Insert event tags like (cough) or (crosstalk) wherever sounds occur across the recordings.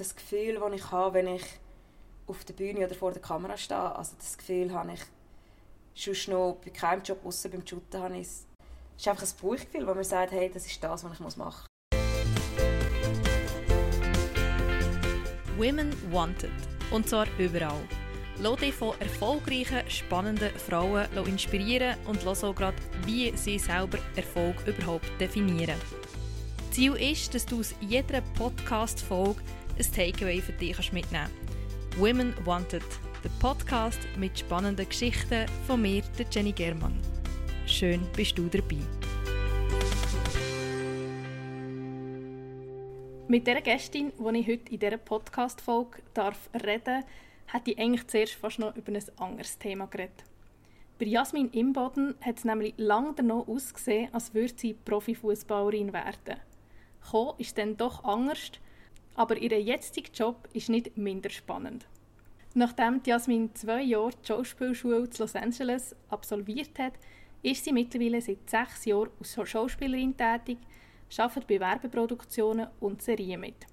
das Gefühl, das ich habe, wenn ich auf der Bühne oder vor der Kamera stehe. Also das Gefühl habe ich schon noch bei keinem Job außer beim Shooten habe ich es ist einfach ein Bauchgefühl, wo man sagt, hey, das ist das, was ich machen muss. Women Wanted. Und zwar überall. Lass dich von erfolgreichen, spannenden Frauen inspirieren und lass auch gerade, wie sie selber Erfolg überhaupt definieren. Ziel ist, dass du aus jeder Podcast-Folge ein Takeaway für dich mitnehmen kannst. Women Wanted, der Podcast mit spannenden Geschichten von mir, der Jenny Germann. Schön bist du dabei. Mit der Gästin, die ich heute in dieser Podcast-Folge reden darf, hätte ich eigentlich zuerst fast noch über ein anderes Thema geredet. Bei Jasmin Imboden hat es nämlich lange danach ausgesehen, als würde sie Profifußballerin werden. Gekommen ist dann doch anders, aber ihr jetziger Job ist nicht minder spannend. Nachdem Jasmin zwei Jahre die Schauspielschule in Los Angeles absolviert hat, ist sie mittlerweile seit sechs Jahren als Schauspielerin tätig, arbeitet bei Werbeproduktionen und Serien mit.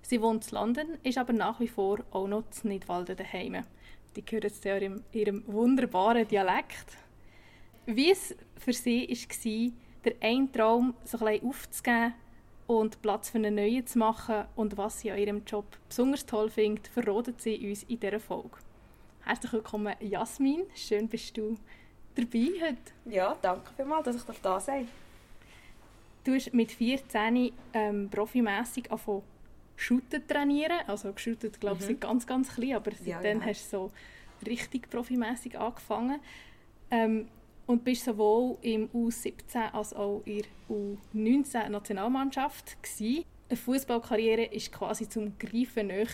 Sie wohnt in London, ist aber nach wie vor auch noch in Nidwalden daheim. Die hören es ja in ihrem wunderbaren Dialekt. Wie es für sie war, der einen Traum so ein bisschen aufzugeben und Platz für einen neuen zu machen und was sie an ihrem Job besonders toll findet, verraten sie uns in dieser Folge. Herzlich willkommen, Jasmin. Schön bist du dabei heute. Ja, danke vielmals, dass ich da sein Du hast mit 14 ähm, profimässig angefangen Shooten trainieren. Also geshootet, glaube ich, mhm. ganz, ganz klein, aber seitdem ja, genau. hast du so richtig profimässig angefangen. Ähm, und bist sowohl im U17 als auch in der U19 Nationalmannschaft gewesen. Eine Fußballkarriere ist quasi zum Greifen nahe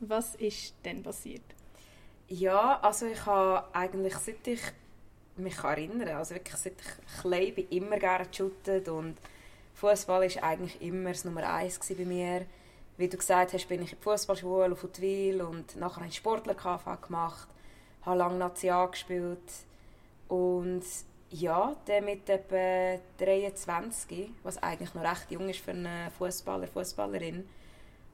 Was ist denn passiert? Ja, also ich habe eigentlich seit ich mich erinnern also wirklich seit ich klein bin, immer gerne geshootet und Fußball ist eigentlich immer das Nummer eins bei mir. Wie du gesagt hast, bin ich in der Fußballschule auf Utwil und nachher habe ich Sportler gemacht, habe lange Nazi gespielt und ja, dann mit etwa 23, was eigentlich noch recht jung ist für einen Fußballer, Fußballerin,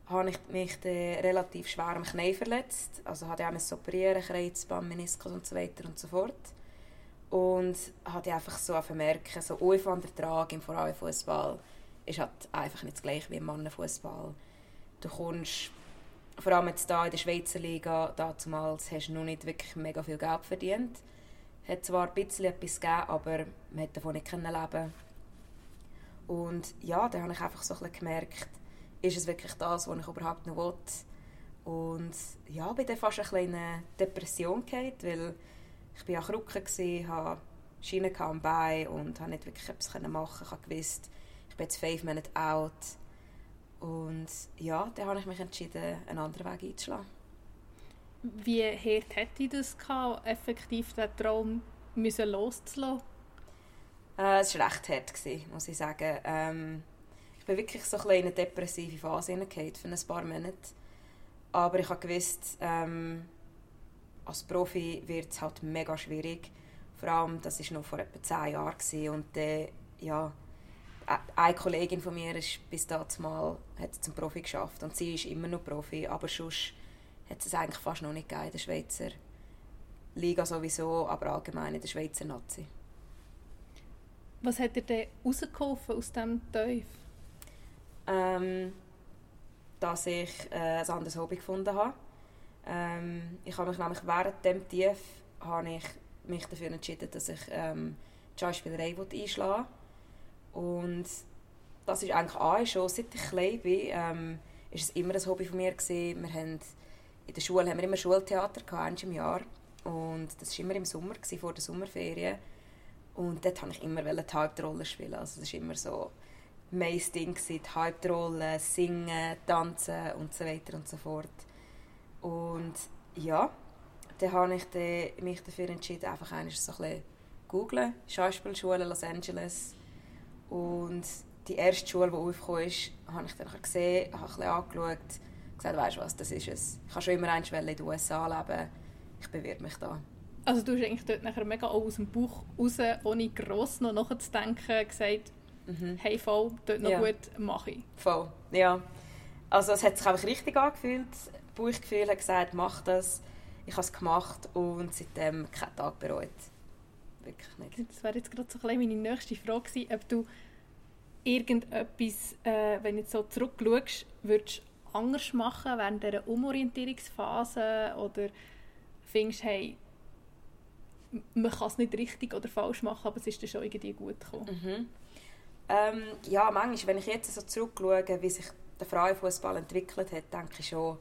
habe ich mich relativ schwer am Knie verletzt. Also hatte ich auch operieren, Kreuzband, Meniskus und so weiter und so fort. Und hatte einfach so merken, so Aufwandertrag im Frauenfußball ist halt einfach nicht das gleiche wie im Mannenfußball. Du kommst, vor allem jetzt hier in der Schweizer Liga, damals hast du noch nicht wirklich mega viel Geld verdient. Hat zwar ein bisschen etwas gegeben, aber man hat davon nicht leben Und ja, da habe ich einfach so ein gemerkt, ist es wirklich das, was ich überhaupt noch will. Und ja, bin dann fast eine kleine Depression gehabt, weil ich war an Krücken, hatte Schienen am Bein und konnte nicht wirklich etwas machen. Ich wusste, ich bin jetzt fünf Monate alt. Und ja, dann habe ich mich entschieden, einen anderen Weg einzuschlagen. Wie hart hätte ich das gehabt, effektiv den Traum müssen loszulassen? Äh, es war recht hart, muss ich sagen. Ähm, ich bin wirklich so ein in eine depressive Phase hineingekommen für ein paar Monate. Aber ich wusste, ähm, als Profi wird es halt mega schwierig. Vor allem, das war noch vor etwa zehn Jahren. Und äh, ja, eine Kollegin von mir ist bis dazu mal hat zum Profi geschafft und sie ist immer noch Profi, aber sonst hat es eigentlich fast noch nicht gegeben in der Schweizer Liga sowieso, aber allgemein in der Schweizer Nazi. Was hat dir denn rausgeholfen aus diesem Teuf? Ähm, dass ich äh, ein anderes Hobby gefunden habe. Ähm, ich habe mich nämlich während dem Tief habe ich mich dafür entschieden, dass ich ähm, die Schauspielerei einschlagen Und das ist eigentlich auch schon, seit ich klein bin, ähm, ist es immer ein Hobby von mir gewesen. Wir haben, in der Schule haben wir immer Schultheater gehabt, im Jahr. Und das war immer im Sommer, gewesen, vor der Sommerferien. Und dort wollte ich immer die Hauptrolle spielen. Also das war immer so mein Ding, die Hauptrolle, singen, tanzen und so weiter und so fort. Und ja, dann habe ich mich dafür entschieden, einfach so ein bisschen googeln, Schauspielschule Los Angeles. Und die erste Schule, die aufgekommen ist, habe ich dann gesehen, habe ein bisschen angeschaut, gesagt, weißt du was, das ist es. Ich habe schon immer einmal in den USA leben, ich bewerbe mich da. Also du hast eigentlich dort nachher mega aus dem Buch raus, ohne gross noch nachzudenken, gesagt, mhm. hey voll, dort noch ja. gut, mache ich. Voll, ja. Also es hat sich einfach richtig angefühlt. Das Bauchgefühl hat gesagt, mach das. Ich habe es gemacht und seitdem keinen Tag bereut. Wirklich nicht. Das wäre jetzt gerade so ein meine nächste Frage gewesen, ob du irgendetwas, äh, wenn du jetzt so zurückschaust, würdest anders machen während dieser Umorientierungsphase oder findest, hey, man kann es nicht richtig oder falsch machen, aber es ist dann schon irgendwie gut gekommen? Mhm. Ähm, ja, manchmal, wenn ich jetzt so zurückschaue, wie sich der Frauenfußball entwickelt hat, denke ich schon,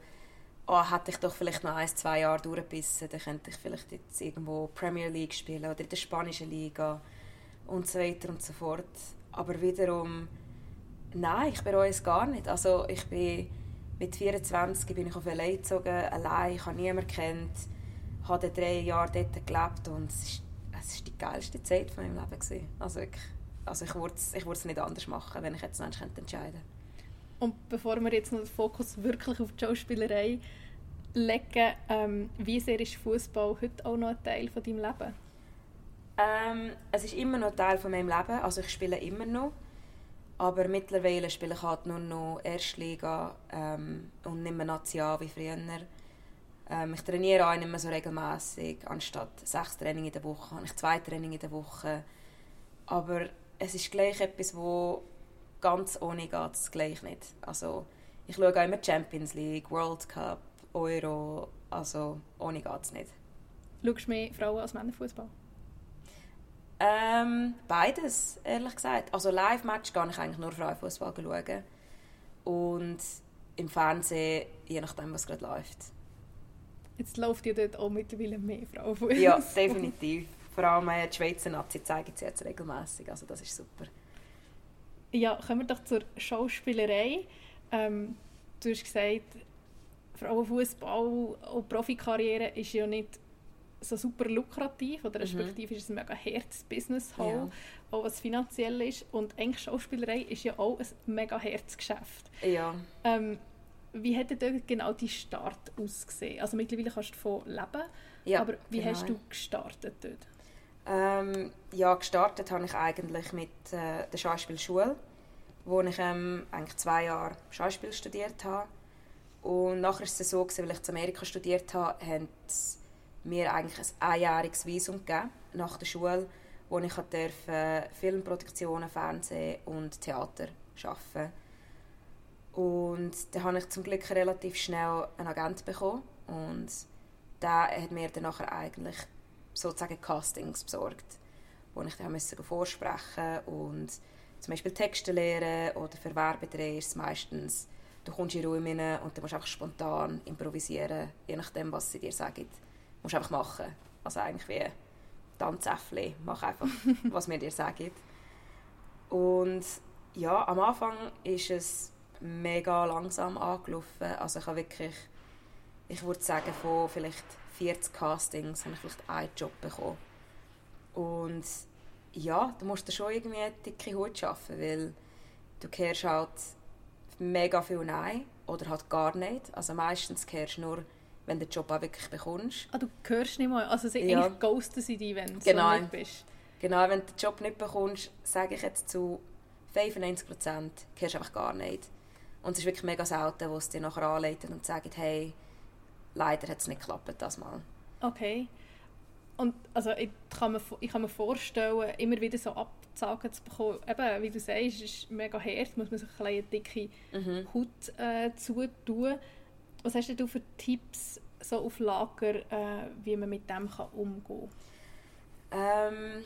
oh, hätte ich doch vielleicht noch ein, zwei Jahre durchgebissen, dann könnte ich vielleicht jetzt irgendwo Premier League spielen oder in der spanischen Liga und so weiter und so fort. Aber wiederum, nein, ich bereue es gar nicht. Also ich bin mit 24 bin ich auf LA gezogen, allein, ich habe niemanden kennt, habe drei Jahre dort gelebt und es war die geilste Zeit von meinem Leben gewesen. Also wirklich, also ich würde es ich es nicht anders machen, wenn ich jetzt noch entscheiden könnte. Und bevor wir jetzt noch den Fokus wirklich auf die Schauspielerei legen, ähm, wie sehr ist Fußball heute auch noch ein Teil von deinem Leben? Ähm, es ist immer noch ein Teil von meinem Leben, also ich spiele immer noch. Aber mittlerweile spiele ich halt nur noch Erstliga ähm, und nicht mehr National wie früher. Ähm, ich trainiere auch nicht mehr so regelmäßig. Anstatt sechs Training in der Woche habe ich zwei Training in der Woche. Aber es ist gleich etwas, wo ganz ohne geht es gleich nicht. Also ich schaue auch immer Champions League, World Cup, Euro, also ohne geht es nicht. Schaust du mehr Frauen als Männerfußball? Ähm, beides, ehrlich gesagt. Also Live-Match kann ich eigentlich nur Frauenfußball schauen. Und im Fernsehen, je nachdem, was gerade läuft. Jetzt läuft ja dort auch mittlerweile mehr Frauenfußball. Ja, definitiv. Vor allem äh, die Schweizer Nazi zeigen sie jetzt regelmäßig, also das ist super. Ja, kommen wir doch zur Schauspielerei. Ähm, du hast gesagt, Frauenfußball und Profikarriere ist ja nicht so super lukrativ oder mhm. respektive mhm. ist es ein mega hartes Business halt, ja. auch was finanziell ist und eigentlich Schauspielerei ist ja auch ein mega hartes Geschäft. Ja. Ähm, wie hat denn genau dein Start ausgesehen? Also mittlerweile kannst du davon leben, ja, aber wie genau. hast du gestartet dort? Ähm, ja, gestartet habe ich eigentlich mit äh, der Schauspielschule, wo ich ähm, eigentlich zwei Jahre Schauspiel studiert habe. Und nachher ist es so, weil ich in Amerika studiert habe, haben mir eigentlich ein einjähriges Visum gegeben nach der Schule, wo ich durfte Filmproduktionen, Fernsehen und Theater arbeiten. Und da habe ich zum Glück relativ schnell einen Agent bekommen und der hat mir dann nachher eigentlich sozusagen Castings besorgt, wo ich dann musste vorsprechen und zum Beispiel Texte lernen oder für Werbedreh meistens, du kommst in Raum rein und du musst einfach spontan improvisieren, je nachdem, was sie dir sagen musst einfach machen. Also eigentlich wie Tanzäffli, mach einfach, (laughs) was wir dir sagen. Und ja, am Anfang ist es mega langsam angelaufen. Also ich habe wirklich, ich würde sagen, von vielleicht 40 Castings habe ich vielleicht einen Job bekommen. Und ja, du musst da schon irgendwie eine dicke Haut schaffen, weil du hörst halt mega viel Nein oder halt gar nicht. Also meistens hörst du nur wenn du den Job auch wirklich bekommst. Ah, du hörst nicht mal, also sie ja. eigentlich ghosten sie dich, wenn genau. du nicht bist. Genau, wenn du den Job nicht bekommst, sage ich jetzt zu 95 Prozent, hörst du einfach gar nicht. Und es ist wirklich mega selten, wo sie dir nachher anleiten und sagen, hey, leider hat es nicht geklappt, das mal. Okay. Und also ich kann, mir, ich kann mir vorstellen, immer wieder so Absagen zu bekommen, eben, wie du sagst, ist mega hart, muss man sich eine dicke mhm. Haut äh, zutun. Was hast du für Tipps so auf Lager, äh, wie man mit dem kann umgehen kann? Ähm,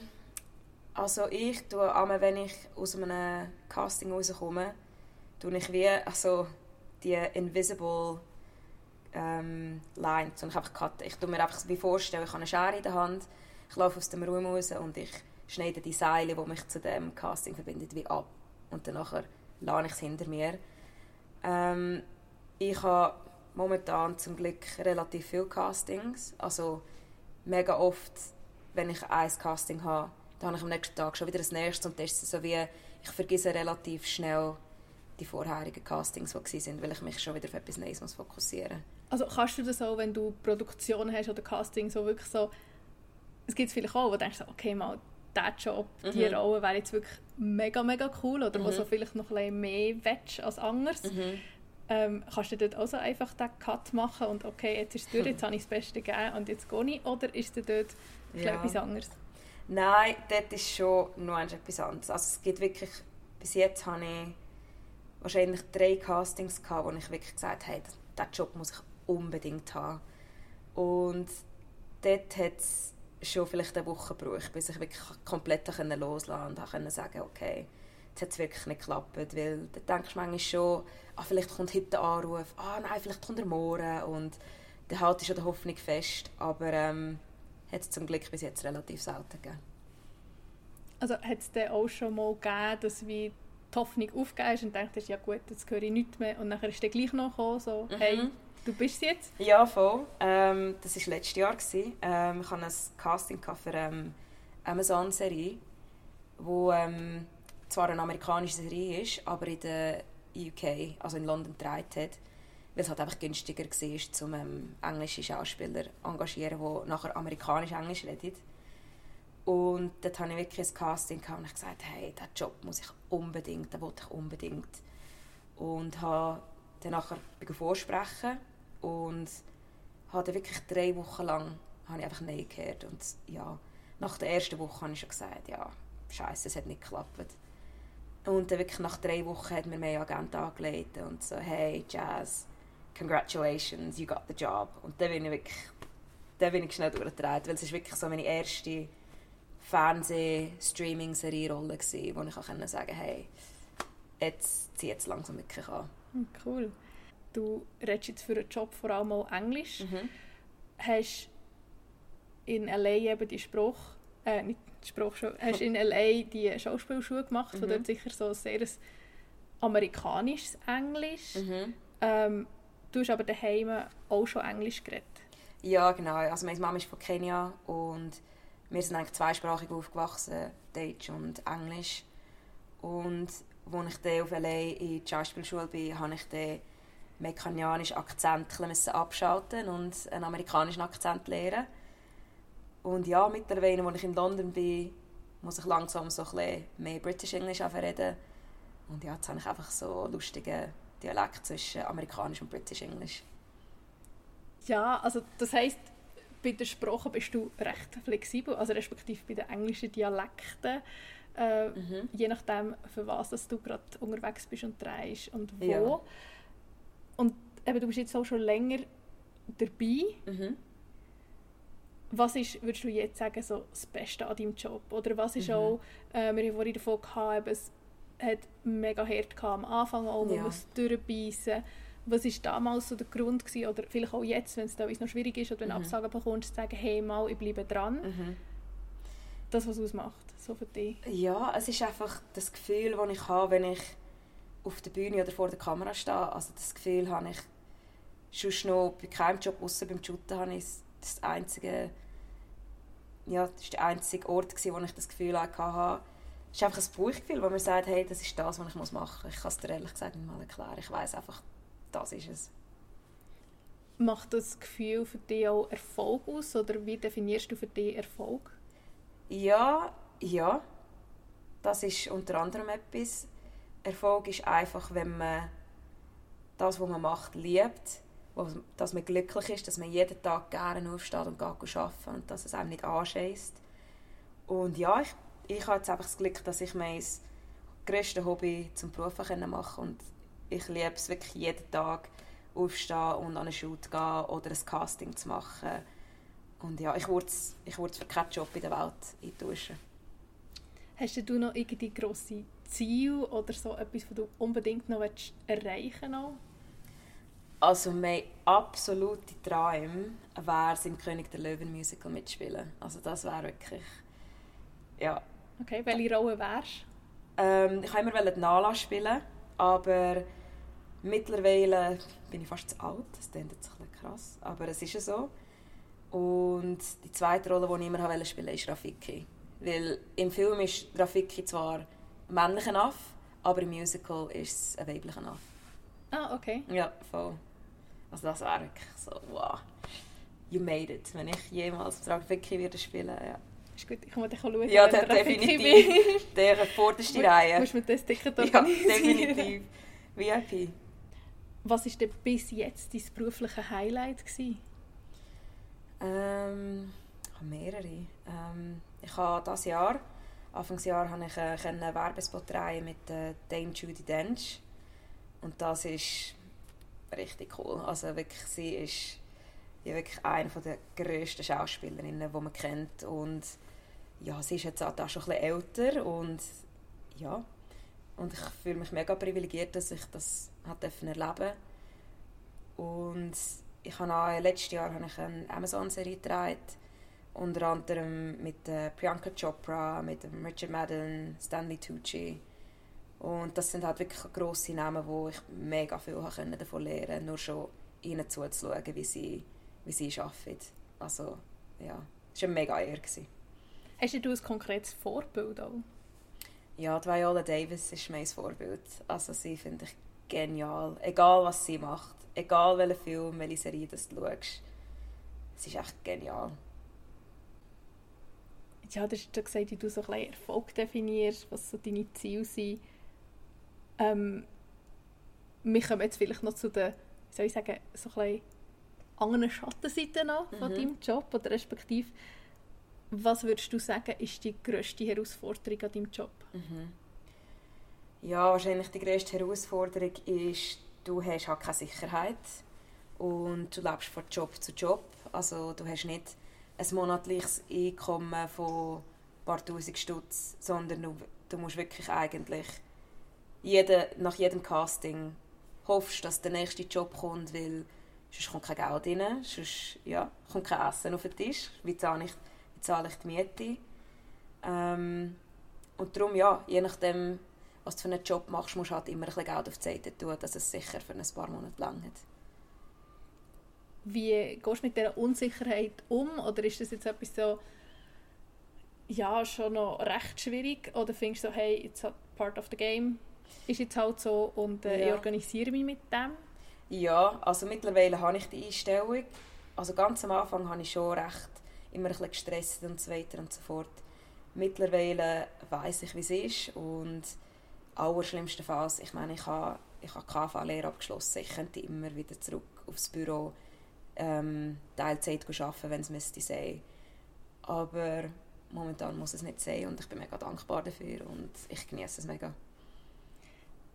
also ich tue einmal, wenn ich aus einem Casting rauskomme, tue ich wie also die invisible ähm, Line, so ich einfach cutten. Ich tue mir einfach wie vorstellen, ich habe eine Schere in der Hand, ich laufe aus dem Raum raus und ich schneide die Seile, die mich zu dem Casting verbindet, wie ab. Und dann lade ich es hinter mir. Ähm, ich habe momentan zum Glück relativ viele Castings. Also mega oft, wenn ich ein Casting habe, dann habe ich am nächsten Tag schon wieder das nächste und das ist so wie, ich vergesse relativ schnell die vorherigen Castings, die waren, weil ich mich schon wieder auf etwas Neues muss fokussieren muss. Also kannst du das auch, wenn du Produktionen hast oder Castings, so wirklich so, es gibt vielleicht auch, wo du denkst, okay, mal, dieser Job, mhm. die Rolle wäre jetzt wirklich mega, mega cool oder mhm. wo so vielleicht noch ein bisschen mehr willst als anders. Mhm Ähm, kannst du dort auch so einfach den Cut machen und okay, jetzt ist es durch, jetzt habe ich das Beste gegeben und jetzt gehe ich? Oder ist es dort ja. etwas anderes? Nein, dort ist schon noch etwas anderes. Also es gibt wirklich, bis jetzt habe ich wahrscheinlich drei Castings gehabt, wo ich wirklich gesagt habe, diesen Job muss ich unbedingt haben. Und dort hat es schon vielleicht eine Woche gebraucht, bis ich wirklich komplett loslassen konnte und sagen okay, jetzt hat es wirklich nicht geklappt, weil da denkst du manchmal schon, ah, vielleicht kommt heute der Anruf, ah nein, vielleicht kommt er morgen und dann halte ich schon die Hoffnung fest, aber ähm, hat es zum Glück bis jetzt relativ selten gegeben. Also hat es dann auch schon mal gegeben, dass wie die Hoffnung aufgegeben ist und denkst, ja gut, jetzt höre ich nichts mehr und dann ist dann gleich noch gekommen, so, mhm. hey, du bist jetzt? Ja, voll. Ähm, das war letztes Jahr. Ähm, ich hatte ein Casting für eine ähm, Amazon-Serie, die ähm, zwar eine amerikanische Serie ist, aber in der UK, also in London, gedreht hat, weil es halt einfach günstiger war, um ähm, englische Schauspieler zu engagieren, die nachher amerikanisch-englisch reden. Und dort hatte ich wirklich ein Casting und ich gesagt, hey, diesen Job muss ich unbedingt, den will ich unbedingt. Und habe dann nachher vorsprechen und habe wirklich drei Wochen lang habe ich einfach Nein gehört. Und ja, nach der ersten Woche habe ich schon gesagt, ja, scheiße, es hat nicht geklappt. Und dann wirklich nach drei Wochen hat mir mein Agent angelegt und so, hey, Jazz, congratulations, you got the job. Und dann bin ich wirklich, dann bin ich schnell durchgedreht, weil es ist wirklich so meine erste Fernseh-Streaming-Serie-Rolle gewesen, wo ich auch sagen konnte, hey, jetzt zieht es langsam wirklich an. Hm, cool. Du redest jetzt für einen Job vor allem auch Englisch. Mhm. Hast in L.A. eben die Spruch, äh, nicht Spruchschule, hast in L.A. die Schauspielschule gemacht, mhm. wo dort sicher so sehr ein amerikanisches Englisch. Mhm. Ähm, du hast aber daheim auch schon Englisch geredet. Ja, genau. Also meine Mama ist von Kenia und wir sind eigentlich zweisprachig aufgewachsen, Deutsch und Englisch. Und als ich dann auf LA in die Schauspielschule bin, habe ich den mekanianischen Akzent abschalten und einen amerikanischen Akzent lernen. Und ja, mittlerweile, als ich in London bin, muss ich langsam so ein mehr British English reden. Und ja, jetzt habe ich einfach so lustige Dialekt zwischen amerikanisch und British English. Ja, also das heisst, bei der Sprache bist du recht flexibel, also respektive bei den englischen Dialekten. Äh, mhm. Je nachdem, für was dass du gerade unterwegs bist und drehst und wo. Ja. Und eben, du bist jetzt auch schon länger dabei. Mhm. Was ist, würdest du jetzt sagen, so das Beste an deinem Job? Oder was ist mhm. auch, äh, wir haben vorhin davon gehabt, es hat mega hart am Anfang, auch, man ja. muss durchbeissen was war damals so der Grund gewesen, oder vielleicht auch jetzt, wenn es da noch schwierig ist oder wenn du mhm. Absagen bekommst, zu sagen, hey mal, ich bleibe dran. Mhm. Das, was ausmacht, so für dich? Ja, es ist einfach das Gefühl, das ich habe, wenn ich auf der Bühne oder vor der Kamera stehe. Also das Gefühl habe ich schon noch bei keinem Job, außer beim Shooten, habe ich das einzige ja, das war der einzige Ort, wo ich das Gefühl hatte, es ist einfach ein Bauchgefühl, wo man sagt, hey, das ist das, was ich machen muss. Ich kann es dir ehrlich gesagt nicht mal erklären. Ich weiß einfach, das ist es. Macht das Gefühl für dich auch Erfolg aus? Oder wie definierst du für dich Erfolg? Ja, ja. Das ist unter anderem etwas. Erfolg ist einfach, wenn man das, was man macht, liebt. Dass man glücklich ist, dass man jeden Tag gerne aufsteht und geht arbeiten und dass es einem nicht anscheißt. Und ja, ich, ich habe jetzt einfach das Glück, dass ich mein grösstes Hobby zum Beruf machen kann. Und ich liebe es wirklich jeden Tag aufstehen und an einen Shoot gehen oder ein Casting zu machen. Und ja, ich würde es ich für keinen Job in der Welt eintauschen. Hast du noch irgendwie grosse Ziele oder so etwas, was du unbedingt noch erreichen willst? Also mein absoluter Traum wäre es im König der Löwen Musical mitspielen. Also das wäre wirklich, ja. Okay, welche Rolle wärst ähm, Ich wollte immer Nala spielen, aber Mittlerweile bin ich fast zu alt, das klingt jetzt ein bisschen krass, aber es ist ja so. Und die zweite Rolle, die ich immer spielen wollte, ist Rafiki. Weil im Film ist Rafiki zwar ein männlicher Aff, aber im Musical ist es ein weiblicher Aff. Ah, okay. Ja, voll. Also das wäre wirklich so, wow, you made it. Wenn ich jemals Rafiki würde spielen, ja. Ist gut, ich muss dich schauen, Ja, der, definitiv. (laughs) der vorderste Reihe. Musst du mir das Ticket organisieren? Ja, definitiv. VIP. Was war denn bis jetzt dein berufliche Highlight? Gewesen? Ähm, ich habe mehrere. Ähm, ich habe dieses Jahr, Anfangsjahr, habe ich äh, einen Werbespot drehen mit äh, Dame Judy Dench. Und das ist richtig cool. Also wirklich, sie ist ja, wirklich eine der grössten Schauspielerinnen, die man kennt. Und ja, sie ist jetzt auch schon ein bisschen älter und ja, und ich fühle mich mega privilegiert, dass ich das erleben durfte. Und ich habe auch, letztes Jahr habe ich eine Amazon-Serie gedreht, unter anderem mit äh, Priyanka Chopra, mit Richard Madden, Stanley Tucci. Und das sind halt wirklich grosse Namen, wo ich mega viel davon lernen konnte, nur schon ihnen zuzuschauen, wie sie, wie sie arbeiten. Also, ja, es war eine mega Ehre. Hast du ein konkretes Vorbild auch? Ja, die Viola Davis ist mein Vorbild. Also sie finde ich genial. Egal was sie macht, egal welchen Film, welche Serie du schaust. Sie ist echt genial. Ja, du hast gesagt, wie du so ein Erfolg definierst, was so deine Ziele sind. Ähm, wir kommen jetzt vielleicht noch zu den, wie soll ich sagen, so ein anderen Schattenseiten an von mhm. deinem Job oder respektive was würdest du sagen, ist die grösste Herausforderung an deinem Job? Mhm. Ja, wahrscheinlich die grösste Herausforderung ist, du hast halt keine Sicherheit und du lebst von Job zu Job. Also du hast nicht ein monatliches Einkommen von ein paar tausend Stutz, sondern du, du musst wirklich eigentlich jede, nach jedem Casting hoffst, dass der nächste Job kommt, weil sonst kommt kein Geld rein, sonst ja, kommt kein Essen auf den Tisch. Wie zahle ich zahle ich die Miete. Ähm, und darum, ja, je nachdem, was du für einen Job machst, musst du halt immer ein bisschen Geld auf die Seite tun, dass es sicher für ein paar Monate lang hat. Wie gehst du mit dieser Unsicherheit um? Oder ist das jetzt etwas so, ja, schon noch recht schwierig? Oder findest du so, hey, it's part of the game, ist jetzt halt so und äh, ja. ich organisiere mich mit dem? Ja, also mittlerweile habe ich die Einstellung. Also ganz am Anfang habe ich schon recht immer ein bisschen gestresst und so weiter und so fort. Mittlerweile weiß ich, wie es ist und allerschlimmste Phase, ich meine, ich habe, ich habe KV-Lehre abgeschlossen, ich könnte immer wieder zurück aufs Büro ähm, Teilzeit arbeiten, wenn es müsste sein. Aber momentan muss es nicht sein und ich bin mega dankbar dafür und ich genieße es mega.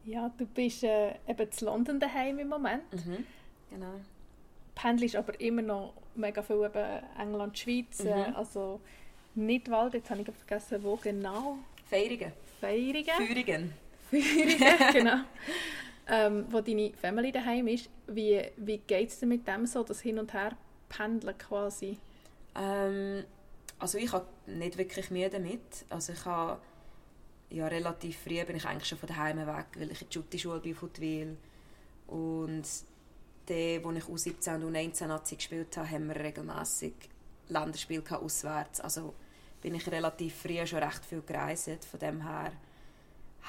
Ja, du bist äh, eben zu London daheim im Moment. Mhm, genau. Pendelst aber immer noch mega viel eben England, Schweiz, mhm. Äh, also nicht Wald, jetzt habe ich vergessen, wo genau. Feirigen. Feirigen. Führigen, (laughs) genau. ähm, wo deine Family daheim ist. Wie, wie geht es dir mit dem so, das Hin- und Her pendeln quasi? Ähm, also ich habe nicht wirklich Mühe damit. Also ich habe ja, relativ früh bin ich eigentlich schon von daheim weg, weil ich in die Schule bin von Twil. Und dann, als ich U17 und U19 Nazi gespielt habe, haben wir regelmässig Länderspiele auswärts. Also bin ich relativ früh schon recht viel gereist. Von dem her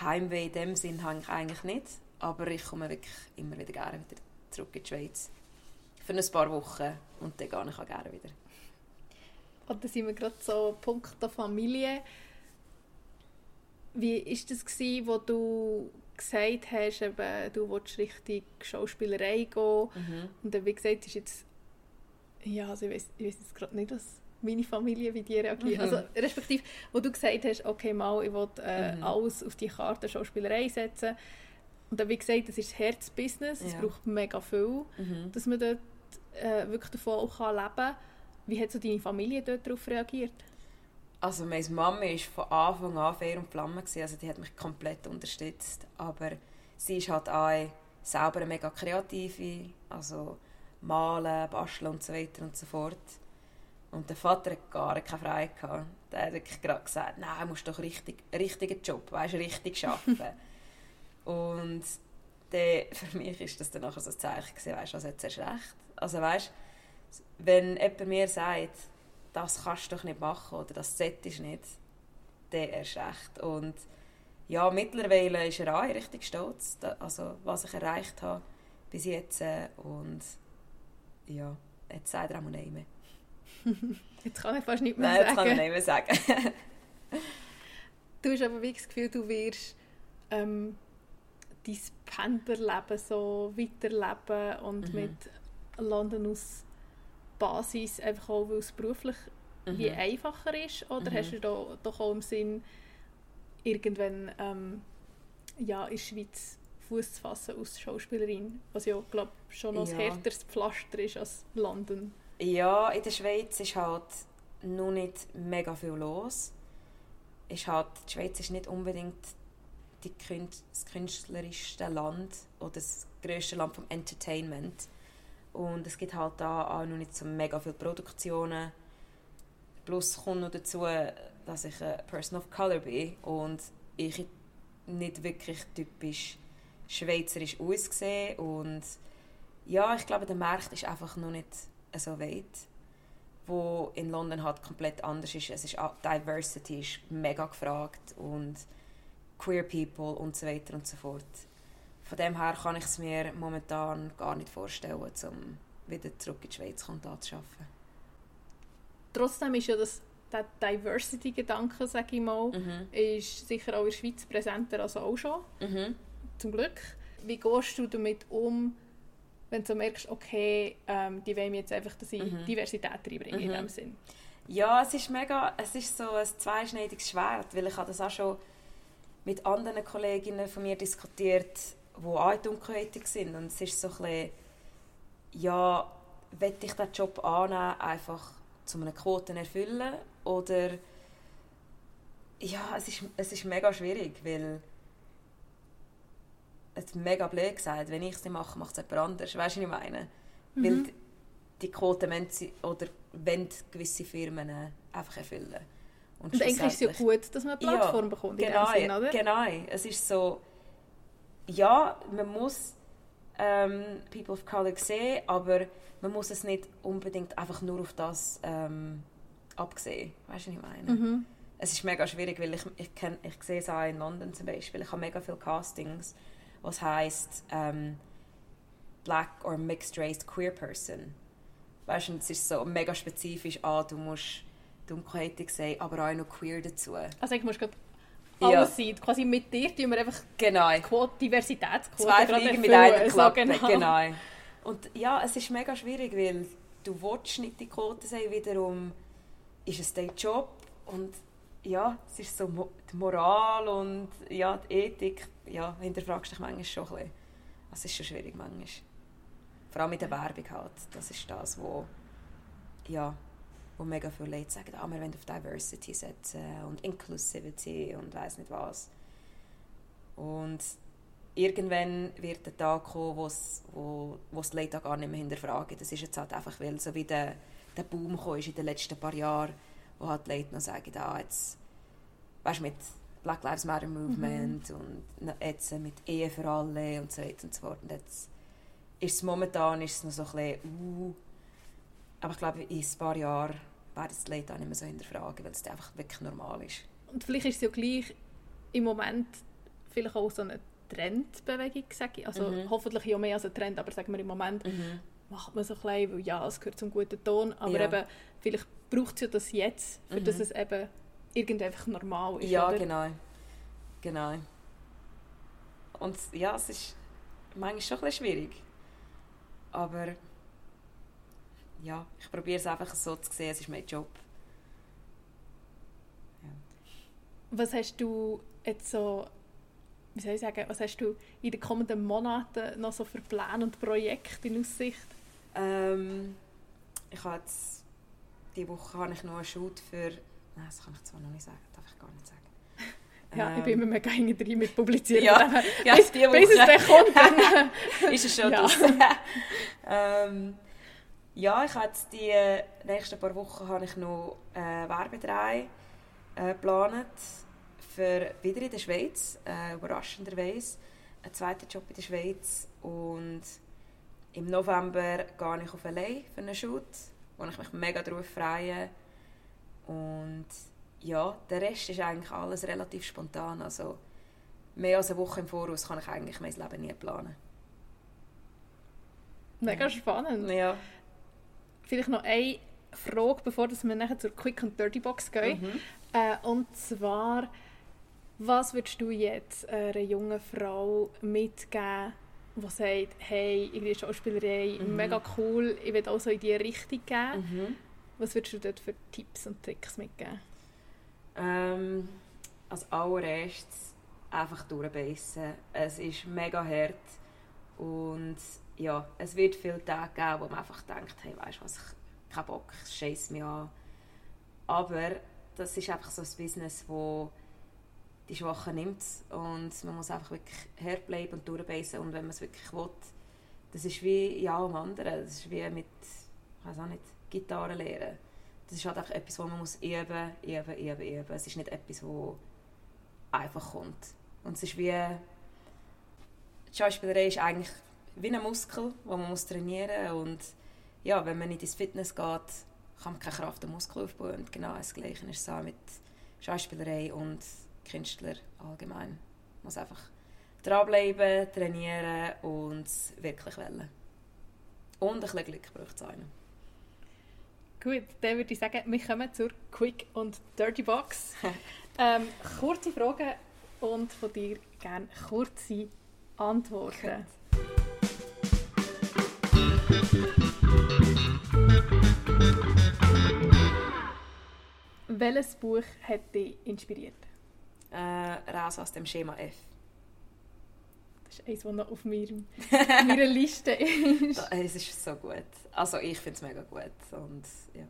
Heimweh in dem Sinn habe ich eigentlich nicht. Aber ich komme wirklich immer wieder gerne wieder zurück in die Schweiz. Für ein paar Wochen und dann gehe ich auch gerne wieder. Und da sind wir gerade so Punkt der Familie. Wie war das, gewesen, wo du gesagt hast, eben, du willst richtig Schauspielerei gehen. Mhm. Und dann, wie gesagt, ist jetzt, ja, also ich weiß, jetzt gerade nicht, was meine Familie wie die reagiert. Mhm. Also respektive, wo du gesagt hast, okay, mal, ich will äh, mhm. alles auf die Karte Schauspielerei setzen. Und dann, wie gesagt, das ist Herzbusiness, es ja. braucht mega viel, mhm. dass man dort äh, wirklich davon auch leben kann. Wie hat so deine Familie dort darauf reagiert? Also meine Mama war von Anfang an fair und Flamme, also die hat mich komplett unterstützt. Aber sie ist halt auch selber eine mega kreative, also malen, basteln und so weiter und so fort. Und der Vater hat gar keine Freiheit gehabt. Der hat wirklich gerade gesagt, nein, du musst doch richtig, richtigen Job, weißt, richtig arbeiten. (laughs) und dann, für mich ist das dann nachher so ein Zeichen gewesen, weißt, also jetzt erst recht. Also weißt, wenn jemand mir sagt, das kannst du doch nicht machen oder das solltest nicht, dann erst recht. Und ja, mittlerweile ist er auch richtig stolz, also was ich erreicht habe bis jetzt. Äh, und ja, jetzt sagt er auch nicht mehr. (laughs) jetzt kann ich fast nicht mehr Nein, sagen. jetzt kann ich nicht mehr sagen. (laughs) du hast aber wirklich das Gefühl, du wirst ähm, dein Pendlerleben so weiterleben und Mhm. mit London aus Basis, einfach auch, weil es beruflich Mhm. wie einfacher ist? Oder Mhm. hast du da doch auch im Sinn, irgendwann ähm, ja, in der Schweiz Fuß zu fassen als Schauspielerin? Was ja, glaube schon noch ein Ja. härteres Pflaster ist als London. Ja, in der Schweiz ist halt noch nicht mega viel los. Ist halt, die Schweiz ist nicht unbedingt die Künst, das künstlerischste Land oder das grösste Land vom Entertainment. Und es gibt halt da auch noch nicht so mega viele Produktionen. Plus kommt noch dazu, dass ich eine Person of Color bin und ich nicht wirklich typisch schweizerisch aussehe. Und ja, ich glaube, der Markt ist einfach noch nicht so weit, wo in London halt komplett anders ist. Es ist Diversity ist mega gefragt und queer people und so weiter und so fort. Von dem her kann ich es mir momentan gar nicht vorstellen, um wieder zurück in die Schweiz zu arbeiten. Trotzdem ist ja das, der Diversity-Gedanke, sage ich mal, Mhm. ist sicher auch in der Schweiz präsenter als auch schon. Mhm. zum Glück. Wie gehst du damit um, wenn du merkst, okay, ähm, die wollen jetzt einfach, dass ich Mhm. Diversität reinbringe in Mhm. dem Sinn? Ja, es ist mega, es ist so ein zweischneidiges Schwert, weil ich habe das auch schon mit anderen Kolleginnen von mir diskutiert, die auch dunkelhäutig sind und es ist so ein bisschen, ja, will ich diesen Job annehmen, einfach zu einer Quote erfüllen oder ja, es ist, es ist mega schwierig, weil es mega blöd gesagt, wenn ich es nicht mache, macht es jemand anderes, weißt du, was ich meine? Weil Mhm. die- die Quote wollen sie, oder wollen gewisse Firmen einfach erfüllen. Und eigentlich ist es ja gut, dass man eine Plattform Ja, bekommt in Genau, Sinn, oder? genau. Es ist so, ja, man muss ähm, People of Color sehen, aber man muss es nicht unbedingt einfach nur auf das ähm, absehen. Weißt du, was ich meine? Mhm. Es ist mega schwierig, weil ich, ich, kenn, ich sehe es auch in London zum Beispiel. Ich habe mega viele Castings, was heisst ähm, Black or Mixed Race Queer Person. Weißt du, es ist so mega spezifisch, ah, du musst dunkelhäutig sein, aber auch noch queer dazu. Also ich muss gerade Ja. Quasi mit dir tun wir einfach Genau. die Quote, Diversitätsquote Zwei Fliegen mit einer so Klappe, genau. genau. Und ja, es ist mega schwierig, weil du willst nicht die Quote sein, wiederum ist es dein Job und ja, es ist so die Moral und ja, die Ethik, ja, hinterfragst dich manchmal schon ein bisschen. Es ist schon schwierig manchmal. Vor allem mit der Werbung halt, das ist das, wo ja, wo mega viele Leute sagen, ah, wir wollen auf Diversity setzen und Inclusivity und weiß nicht was. Und irgendwann wird der Tag kommen, wo's, wo es die Leute gar nicht mehr hinterfragen. Das ist jetzt halt einfach, weil so wie der, der Boom gekommen ist in den letzten paar Jahren, wo halt die Leute noch sagen, ah, jetzt, weißt mit Black Lives Matter Movement und jetzt mit Ehe für alle und so weiter und so fort. Und jetzt ist es momentan ist es noch so ein bisschen, uh, aber ich glaube, in ein paar Jahren werden es die Leute auch nicht mehr so hinterfragen, weil es einfach wirklich normal ist. Und vielleicht ist es ja gleich im Moment vielleicht auch so eine Trendbewegung, sage ich. Also Mhm. hoffentlich ja mehr als ein Trend, aber sagen wir im Moment macht man so ein bisschen, weil ja, es gehört zum guten Ton, aber Ja. eben, vielleicht braucht es ja das jetzt, für Mhm. dass es eben irgendwie einfach normal ist, Ja, oder? genau. Genau. Und ja, es ist manchmal schon ein bisschen schwierig. Aber ja, ich probiere es einfach so zu sehen, es ist mein Job. Was hast du jetzt so, wie soll ich sagen, was hast du in den kommenden Monaten noch so für Pläne und Projekte in Aussicht? Ähm, ich habe jetzt, diese Woche habe ich noch einen Shoot für, nein, das kann ich zwar noch nicht sagen, darf ich gar nicht sagen. (laughs) Ja, ich Ähm, bin immer mega hinten drin mit Publizieren. Ja, (laughs) ja, bis, diese bis es Woche. dann kommt, dann... (laughs) ist es schon Ja. ähm, ja, ich habe jetzt die äh, nächsten paar Wochen habe ich noch äh, Werbedreh äh, geplant für wieder in der Schweiz, äh, überraschenderweise. Ein zweiter Job in der Schweiz und im November gehe ich auf LA für einen Shoot, wo ich mich mega darauf freue. Und ja, der Rest ist eigentlich alles relativ spontan. Also mehr als eine Woche im Voraus kann ich eigentlich mein Leben nie planen. Mega spannend. Ja. Vielleicht noch eine Frage, bevor wir nachher zur Quick and Dirty Box gehen. Mhm. Äh, und zwar, Was würdest du jetzt einer jungen Frau mitgeben, die sagt, hey, irgendwie Schauspielerei, Mhm. mega cool, ich will auch so in diese Richtung gehen. Mhm. Was würdest du dort für Tipps und Tricks mitgeben? Ähm, als allererstes einfach durchbeissen. Es ist mega hart und ja, es wird viele Tage geben, wo man einfach denkt, hey, weißt du was, ich keinen Bock, es scheiss mich an. Aber das ist einfach so ein Business, wo die Schwachen nimmt und man muss einfach wirklich hart bleiben und durchbeissen und wenn man es wirklich will, das ist wie ja am anderen, das ist wie mit, ich weiß auch nicht, Gitarre lernen. Das ist halt einfach etwas, wo man muss üben, üben, üben, üben. Es ist nicht etwas, wo einfach kommt. Und es ist wie, die Schauspielerei ist eigentlich wie ein Muskel, den man muss trainieren muss. Und ja, wenn man nicht ins Fitness geht, kann man keine Kraft am Muskel aufbauen. Und genau das Gleiche ist es auch mit Schauspielerei und Künstler allgemein. Man muss einfach dranbleiben, trainieren und wirklich wollen. Und ein bisschen Glück braucht es einen. Gut, dann würde ich sagen, wir kommen zur Quick und Dirty Box. (laughs) ähm, kurze Fragen und von dir gerne kurze Antworten. Welches Buch hat dich inspiriert? Äh, raus aus dem Schema F. Das ist eines, das noch auf meinem, (laughs) meiner Liste ist. Es ist so gut. Also ich finde es mega gut. Und, ja.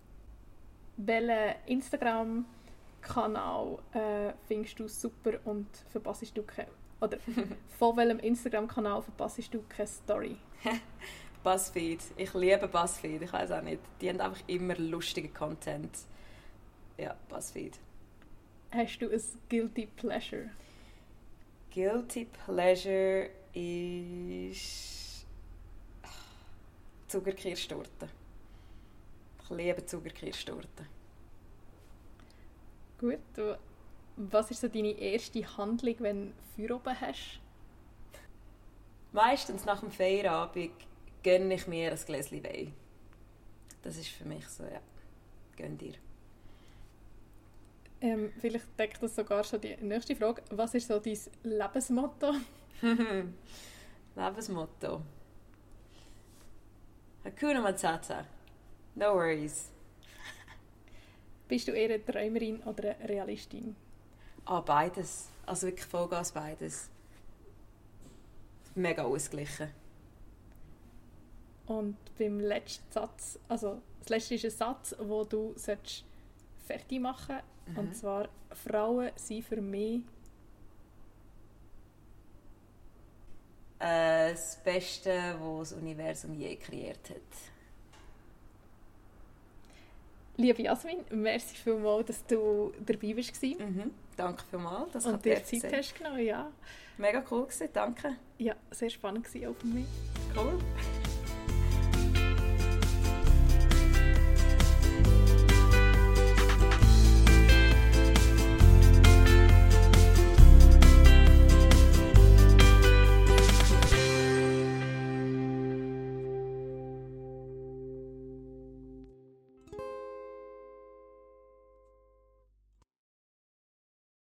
Welchen Instagram-Kanal äh, findest du super und verpasst du keine... Oder (laughs) von welchem Instagram-Kanal verpasst du keine Story? (laughs) Buzzfeed. Ich liebe Buzzfeed. Ich weiß auch nicht. Die haben einfach immer lustigen Content. Ja, Buzzfeed. Hast du ein Guilty Pleasure? Guilty Pleasure ist Zuckerkirschtorte. Ich liebe Zuckerkirschtorte. Gut. Du, was ist so deine erste Handlung, wenn du Feuer oben hast? Meistens nach dem Feierabend gönne ich mir ein Gläschen Wein. Das ist für mich so, ja, gönn dir. Ähm, vielleicht deckt das sogar schon die nächste Frage. Was ist so dein Lebensmotto? (laughs) (laughs) Lebensmotto. Hakuna Matata. No worries. Bist du eher eine Träumerin oder eine Realistin? Ah, beides. Also wirklich Vollgas beides. Mega ausgeglichen. Und beim letzten Satz, also das letzte ist ein Satz, wo du solltest fertig machen Mhm. Und zwar, Frauen sind für mich Äh, das Beste, was das Universum je kreiert hat. Liebe Jasmin, merci vielmals, dass du dabei warst Mhm. Danke vielmals, dass ich dir Zeit sein hast genommen. Ja, Mega cool gewesen, danke. ja sehr spannend war auch für mich. Cool.